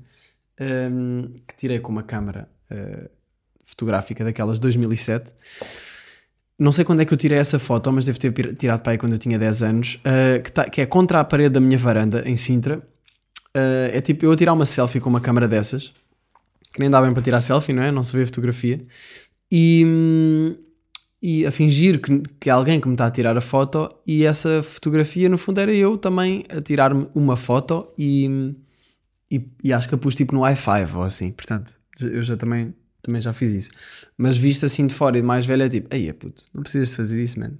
um, que tirei com uma câmera uh, fotográfica daquelas 2007. Não sei quando é que eu tirei essa foto, mas devo ter tirado para aí quando eu tinha 10 anos, uh, que, tá, que, é contra a parede da minha varanda em Sintra. Uh, é tipo eu a tirar uma selfie com uma câmera dessas que nem dá bem para tirar selfie, não é? Não se vê a fotografia. E, e a fingir que, que é alguém que me está a tirar a foto, e essa fotografia, no fundo, era eu também a tirar-me uma foto e, e, e, acho que a pus tipo no i5 ou assim. Portanto, eu já também, também já fiz isso. Mas visto assim de fora e de mais velho, é tipo, aí é puto, não precisas de fazer isso, man.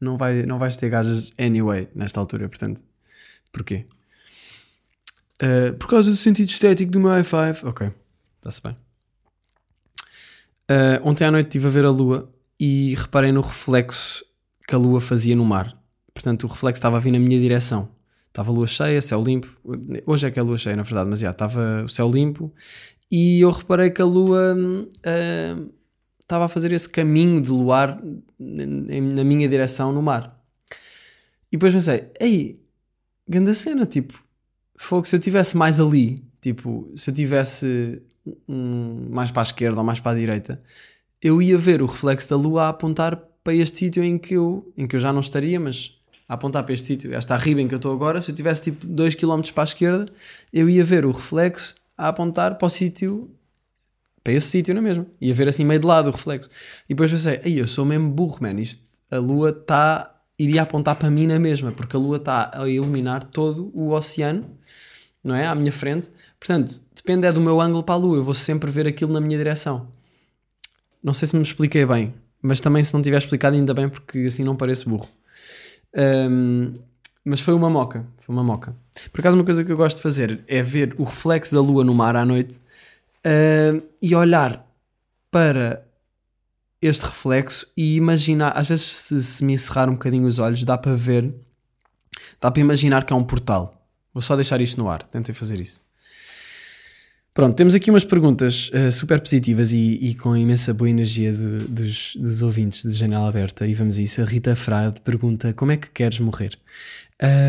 Não, vai, não vais ter gajas anyway nesta altura, portanto, porquê? Uh, por causa do sentido estético do meu i5. Ok. Está-se bem. Uh, ontem à noite estive a ver a lua e reparei no reflexo que a lua fazia no mar. Portanto, o reflexo estava a vir na minha direção. Estava a lua cheia, céu limpo. Hoje é que é a lua cheia, na verdade, mas já estava o céu limpo. E eu reparei que a lua uh, estava a fazer esse caminho de luar na minha direção no mar. E depois pensei, ei, grande cena, tipo, fogo, se eu estivesse mais ali, tipo, se eu tivesse um, mais para a esquerda ou mais para a direita, eu ia ver o reflexo da lua a apontar para este sítio em que eu, em que eu já não estaria, mas a apontar para este sítio, esta arriba em que eu estou agora, se eu tivesse tipo 2 km para a esquerda, eu ia ver o reflexo a apontar para o sítio, para esse sítio, não é mesmo? Ia ver assim meio de lado o reflexo. E depois pensei, aí eu sou mesmo burro, man, isto, a lua está, iria apontar para mim na mesma, porque a lua está a iluminar todo o oceano, não é? À minha frente. Portanto, depende é do meu ângulo para a lua, eu vou sempre ver aquilo na minha direção. Não sei se me expliquei bem, mas também se não tiver explicado ainda bem porque assim não pareço burro. Um, mas foi uma moca, foi uma moca. Por acaso uma coisa que eu gosto de fazer é ver o reflexo da lua no mar à noite uh, e olhar para este reflexo e imaginar, às vezes se, se me encerrar um bocadinho os olhos dá para ver, dá para imaginar que é um portal. Vou só deixar isto no ar, tentem fazer isso. Pronto, temos aqui umas perguntas uh, super positivas e, e, com imensa boa energia dos, dos, ouvintes de Janela Aberta. E vamos a isso. A Rita Frade pergunta: Como é que queres morrer?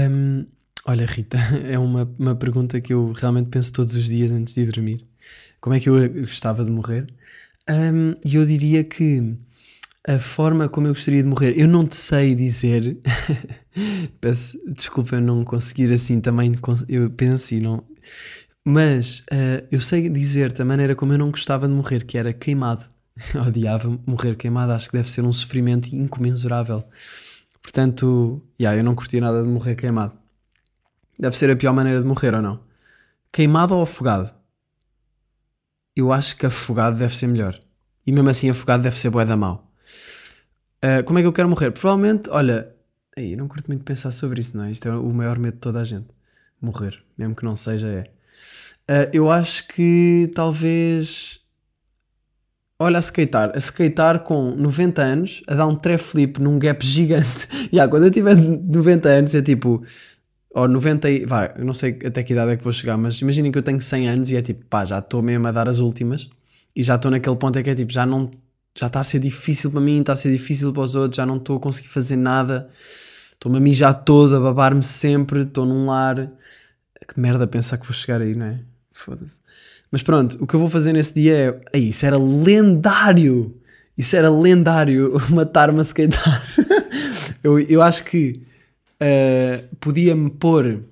Um, olha, Rita, é uma, uma pergunta que eu realmente penso todos os dias antes de ir dormir. Como é que eu gostava de morrer? Um, e eu diria que a forma como eu gostaria de morrer, eu não te sei dizer. Peço desculpa eu não conseguir assim também. Eu penso e não mas uh, eu sei dizer-te a maneira como eu não gostava de morrer, que era queimado. Odiava morrer queimado, acho que deve ser um sofrimento incomensurável. Portanto, yeah, eu não curtia nada de morrer queimado. Deve ser a pior maneira de morrer ou não? Queimado ou afogado? Eu acho que afogado deve ser melhor. E mesmo assim, afogado deve ser bué da mau. Uh, como é que eu quero morrer? Provavelmente, olha, aí, não curto muito pensar sobre isso, não é? Isto é o maior medo de toda a gente. Morrer. Mesmo que não seja, é. Uh, eu acho que talvez. Olha, a skatear. A skatear com 90 anos, a dar um tref flip num gap gigante. e yeah, quando eu tiver 90 anos, é tipo. Ou 90 e. Vai, eu não sei até que idade é que vou chegar, mas imaginem que eu tenho 100 anos e é tipo, pá, já estou mesmo a dar as últimas. E já estou naquele ponto em que é tipo, já não. Já está a ser difícil para mim, está a ser difícil para os outros, já não estou a conseguir fazer nada. Estou-me a mijar todo, a babar-me sempre, estou num lar. Que merda pensar que vou chegar aí, não é? Foda-se. Mas pronto, o que eu vou fazer nesse dia é. Aí, isso era lendário! Isso era lendário, matar-me a skatear. eu, eu acho que uh, podia-me pôr.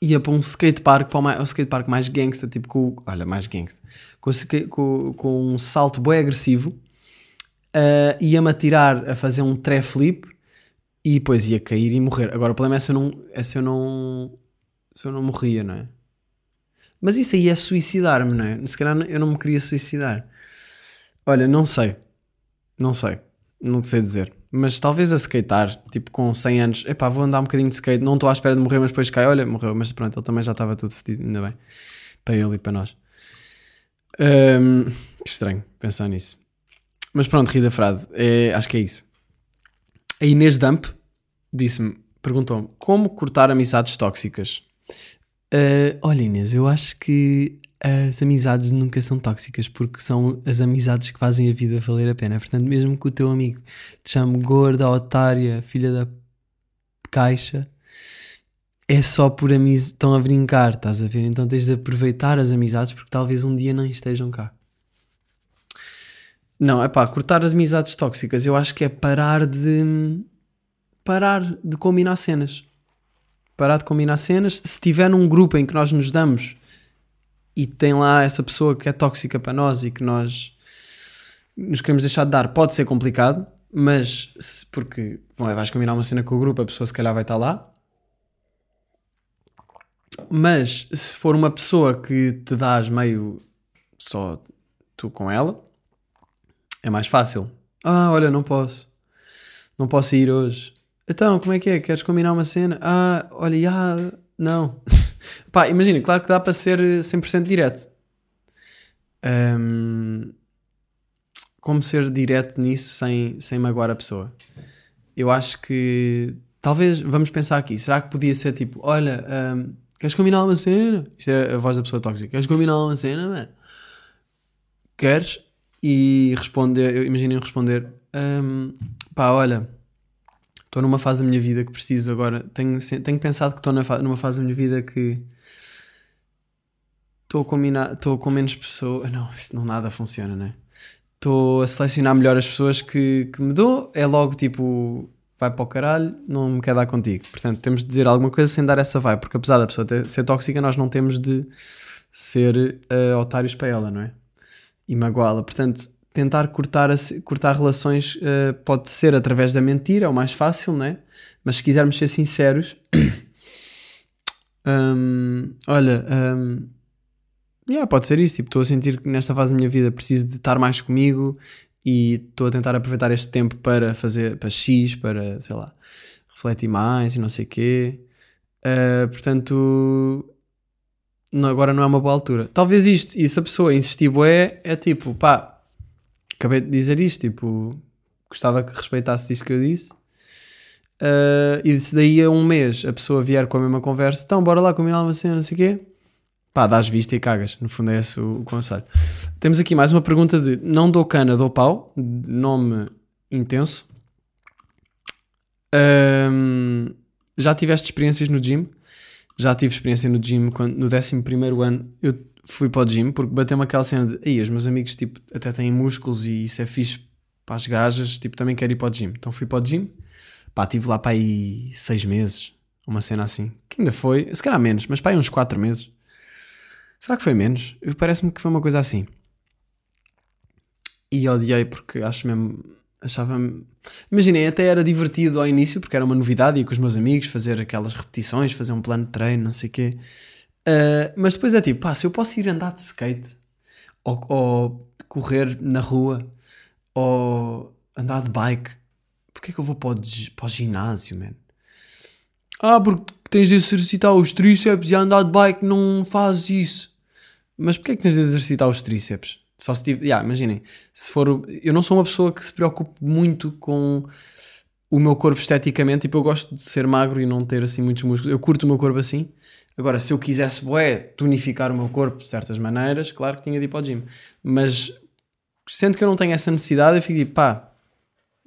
Ia para um skatepark, para o, mais, skatepark mais gangsta, tipo com. Olha, mais gangsta. com, com, com um salto bem agressivo, uh, ia-me atirar a fazer um tré flip e depois ia cair e morrer. Agora o problema é se eu não, é se eu não, se eu não morria, não é? Mas isso aí é suicidar-me, não é? Se calhar eu não me queria suicidar. Olha, não sei. Não sei. Não sei dizer. Mas talvez a skatear, tipo com 100 anos, epá, vou andar um bocadinho de skate, não estou à espera de morrer, mas depois cai, olha, morreu, mas pronto, ele também já estava tudo fedido, ainda bem. Para ele e para nós. Um, que estranho pensar nisso. Mas pronto, Rida Frade, é, acho que é isso. A Inês Dump disse-me, perguntou-me, como cortar amizades tóxicas? Uh, olha Inês, eu acho que as amizades nunca são tóxicas porque são as amizades que fazem a vida valer a pena. Portanto, mesmo que o teu amigo te chame gorda, otária, filha da caixa, é só por amizade. Estão a brincar, estás a ver? Então tens de aproveitar as amizades porque talvez um dia não estejam cá. Não, é pá, cortar as amizades tóxicas eu acho que é parar de. parar de combinar cenas. Parar de combinar cenas. Se tiver num grupo em que nós nos damos e tem lá essa pessoa que é tóxica para nós e que nós nos queremos deixar de dar, pode ser complicado, mas se, porque bom, vais combinar uma cena com o grupo, a pessoa se calhar vai estar lá. Mas se for uma pessoa que te dás meio só tu com ela, é mais fácil. Ah, olha, não posso. Não posso ir hoje. Então, como é que é? Queres combinar uma cena? Ah, olha, já, não. Pá, imagina, claro que dá para ser 100% direto. Um, como ser direto nisso sem, sem magoar a pessoa? Eu acho que talvez vamos pensar aqui. Será que podia ser tipo: Olha, um, queres combinar uma cena? Isto é a voz da pessoa tóxica. Queres combinar uma cena, mano? Queres? E responder, imaginem responder: um, Pá, olha estou numa fase da minha vida que preciso agora. Tenho, tenho pensado que estou numa fase da minha vida que estou combinar, estou com menos pessoas. Não, isto não nada funciona, né? Estou a selecionar melhor as pessoas que, que me dou. É logo tipo, vai para o caralho, não me quer dar contigo. Portanto, temos de dizer alguma coisa sem dar essa vibe, porque apesar da pessoa ter, ser tóxica, nós não temos de ser uh, otários para ela, não é? E magoá-la. Portanto, tentar cortar, cortar relações uh, pode ser através da mentira, é o mais fácil, né? Mas se quisermos ser sinceros, um, olha, um, yeah, pode ser isso. Tipo, estou a sentir que nesta fase da minha vida preciso de estar mais comigo e estou a tentar aproveitar este tempo para fazer para X, para sei lá, refletir mais e não sei o quê. Uh, portanto, não, agora não é uma boa altura. Talvez isto, e se a pessoa insistir, é, é tipo, pá, acabei de dizer isto, tipo, gostava que respeitasse isto que eu disse. Uh, e se daí a um mês a pessoa vier com a mesma conversa, então bora lá combinar uma cena, não sei o quê. Pá, dás vista e cagas. No fundo é esse o, o conselho. Temos aqui mais uma pergunta de não dou cana, dou pau. Nome intenso. Um, já tiveste experiências no gym? Já tive experiência no gym quando, no 11 ano. Eu fui para o gym porque bateu-me aquela cena de aí os meus amigos tipo, até têm músculos e isso é fixe para as gajas, tipo, também quero ir para o gym. Então fui para o gym, pá, estive lá para aí seis meses, uma cena assim, que ainda foi, se calhar menos, mas para aí uns quatro meses. Será que foi menos? Parece-me que foi uma coisa assim. E odiei porque acho mesmo, achava Imaginei, até era divertido ao início porque era uma novidade, ia com os meus amigos fazer aquelas repetições, fazer um plano de treino, não sei o quê. Uh, mas depois é tipo, pá, se eu posso ir andar de skate, ou, ou correr na rua, ou andar de bike, porquê é que eu vou para o, para o ginásio, man? Ah, porque tens de exercitar os tríceps e andar de bike não faz isso. Mas porquê é que tens de exercitar os tríceps? Só se tiver, yeah, imaginem, se for, eu não sou uma pessoa que se preocupe muito com o meu corpo esteticamente, tipo, eu gosto de ser magro e não ter assim muitos músculos, eu curto o meu corpo assim, Agora, se eu quisesse, bué, tonificar o meu corpo de certas maneiras, claro que tinha de ir para o gym. Mas, sendo que eu não tenho essa necessidade, eu fico tipo, pá,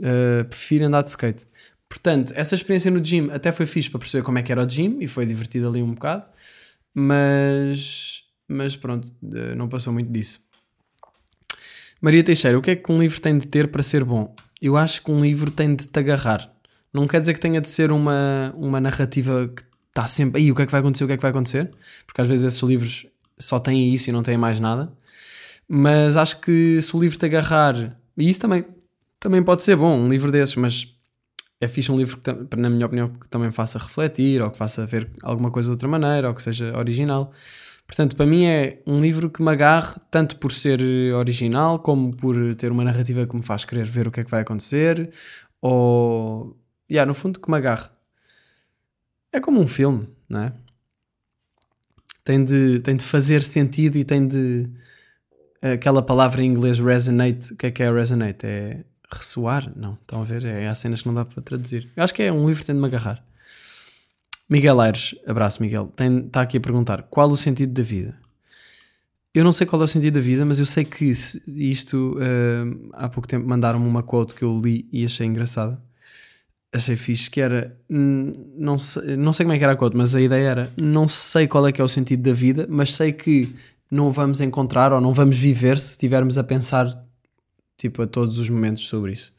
uh, prefiro andar de skate. Portanto, essa experiência no gym até foi fixe para perceber como é que era o gym e foi divertido ali um bocado, mas, mas pronto, uh, não passou muito disso. Maria Teixeira, o que é que um livro tem de ter para ser bom? Eu acho que um livro tem de te agarrar. Não quer dizer que tenha de ser uma, uma narrativa que está sempre aí o que é que vai acontecer, o que é que vai acontecer, porque às vezes esses livros só têm isso e não têm mais nada. Mas acho que se o livro te agarrar, e isso também, também pode ser bom, um livro desses, mas é fixe um livro que, na minha opinião, que também faça refletir, ou que faça ver alguma coisa de outra maneira, ou que seja original. Portanto, para mim é um livro que me agarre, tanto por ser original, como por ter uma narrativa que me faz querer ver o que é que vai acontecer, ou. Yeah, no fundo, que me agarre. É como um filme, não é? Tem de, tem de fazer sentido e tem de. Aquela palavra em inglês resonate, o que é que é resonate? É ressoar? Não, estão a ver? É, há cenas que não dá para traduzir. Eu acho que é um livro que tem de me agarrar. Miguel Aires, abraço Miguel, está aqui a perguntar qual o sentido da vida? Eu não sei qual é o sentido da vida, mas eu sei que isto uh, há pouco tempo mandaram-me uma quote que eu li e achei engraçada. Achei fixe, que era não sei, não sei como é que era a quote, mas a ideia era não sei qual é que é o sentido da vida, mas sei que não vamos encontrar ou não vamos viver se estivermos a pensar tipo a todos os momentos sobre isso.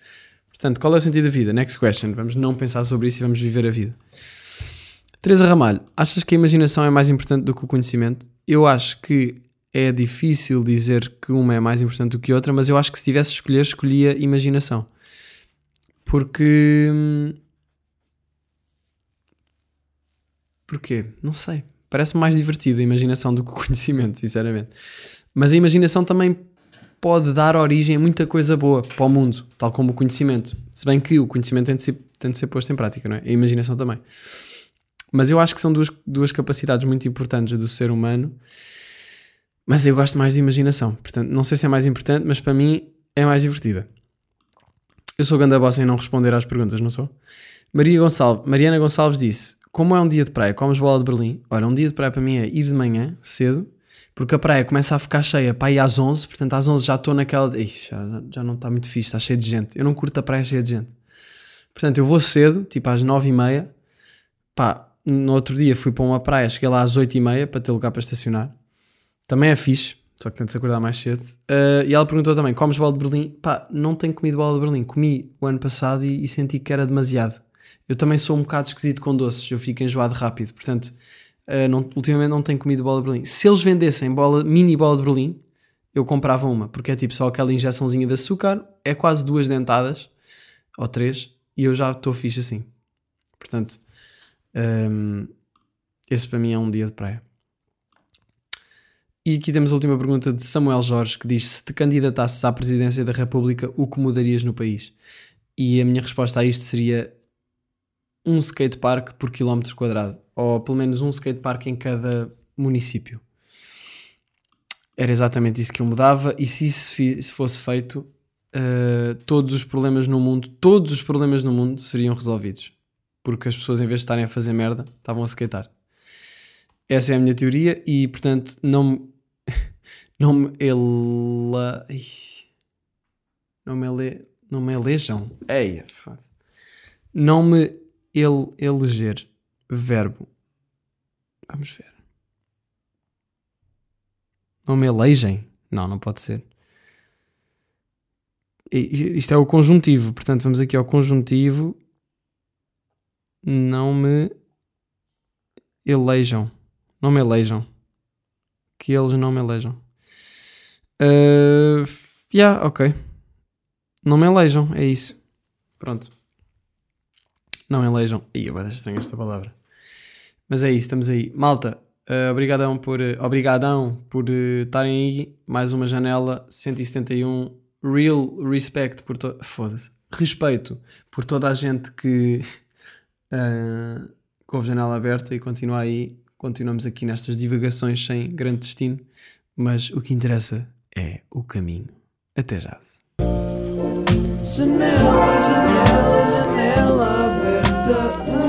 Portanto, qual é o sentido da vida? Next question. Vamos não pensar sobre isso e vamos viver a vida. Teresa Ramalho, achas que a imaginação é mais importante do que o conhecimento? Eu acho que é difícil dizer que uma é mais importante do que outra, mas eu acho que se tivesse de escolher, escolhia imaginação. Porque. Hum, porquê? Não sei. Parece mais divertido a imaginação do que o conhecimento, sinceramente. Mas a imaginação também pode dar origem a muita coisa boa para o mundo, tal como o conhecimento. Se bem que o conhecimento tem de ser, tem de ser posto em prática, não é? A imaginação também. Mas eu acho que são duas, duas capacidades muito importantes do ser humano. Mas eu gosto mais de imaginação. Portanto, não sei se é mais importante, mas para mim é mais divertida. Eu sou ganda bossa em não responder às perguntas, não sou? Maria Gonçalves, Mariana Gonçalves disse: Como é um dia de praia, comes bola de Berlim? Olha, um dia de praia para mim é ir de manhã, cedo, porque a praia começa a ficar cheia para ir às 11, portanto às 11 já estou naquela. Ixi, já, já não está muito fixe, está cheio de gente. Eu não curto a praia cheia de gente. Portanto, eu vou cedo, tipo às 9 e meia, pá, no outro dia fui para uma praia, cheguei lá às 8 e meia para ter lugar para estacionar. Também é fixe, só que tento-se acordar mais cedo. Uh, e ela perguntou também: comes bola de Berlim? Pá, não tenho comido bola de Berlim. Comi o ano passado e, e, senti que era demasiado. Eu também sou um bocado esquisito com doces, eu fico enjoado rápido. Portanto, uh, não, ultimamente não tenho comido bola de Berlim. Se eles vendessem bola, mini bola de Berlim, eu comprava uma, porque é tipo só aquela injeçãozinha de açúcar, é quase duas dentadas, ou três, e eu já estou fixe assim. Portanto, um, esse para mim é um dia de praia. E aqui temos a última pergunta de Samuel Jorge que diz: Se te candidatasses à presidência da República, o que mudarias no país? E a minha resposta a isto seria um skatepark por quilómetro quadrado, ou pelo menos um skatepark em cada município. Era exatamente isso que eu mudava, e se isso se fosse feito, uh, todos os problemas no mundo, todos os problemas no mundo seriam resolvidos porque as pessoas, em vez de estarem a fazer merda, estavam a skatear. Essa é a minha teoria e, portanto, não. Não me. Ela. Não me, ele, não me elejam. Ei, Não me ele, eleger. Verbo. Vamos ver. Não me elejem? Não, não pode ser. Isto é o conjuntivo, portanto, vamos aqui ao conjuntivo não me elejam. Não me elejam. Que eles não me elejam. Uh, yeah, ok. Não me elejam, é isso. Pronto. Não elejam. Ih, eu vou deixar estranha esta palavra. Mas é isso, estamos aí. Malta, uh, obrigadão por uh, obrigadão por estarem uh, aí. Mais uma janela 171. Real respect por todo. Foda-se. Respeito por toda a gente que uh, com a janela aberta e continua aí. Continuamos aqui nestas divagações sem grande destino, mas o que interessa é o caminho. Até já. Janela, janela, janela aberta.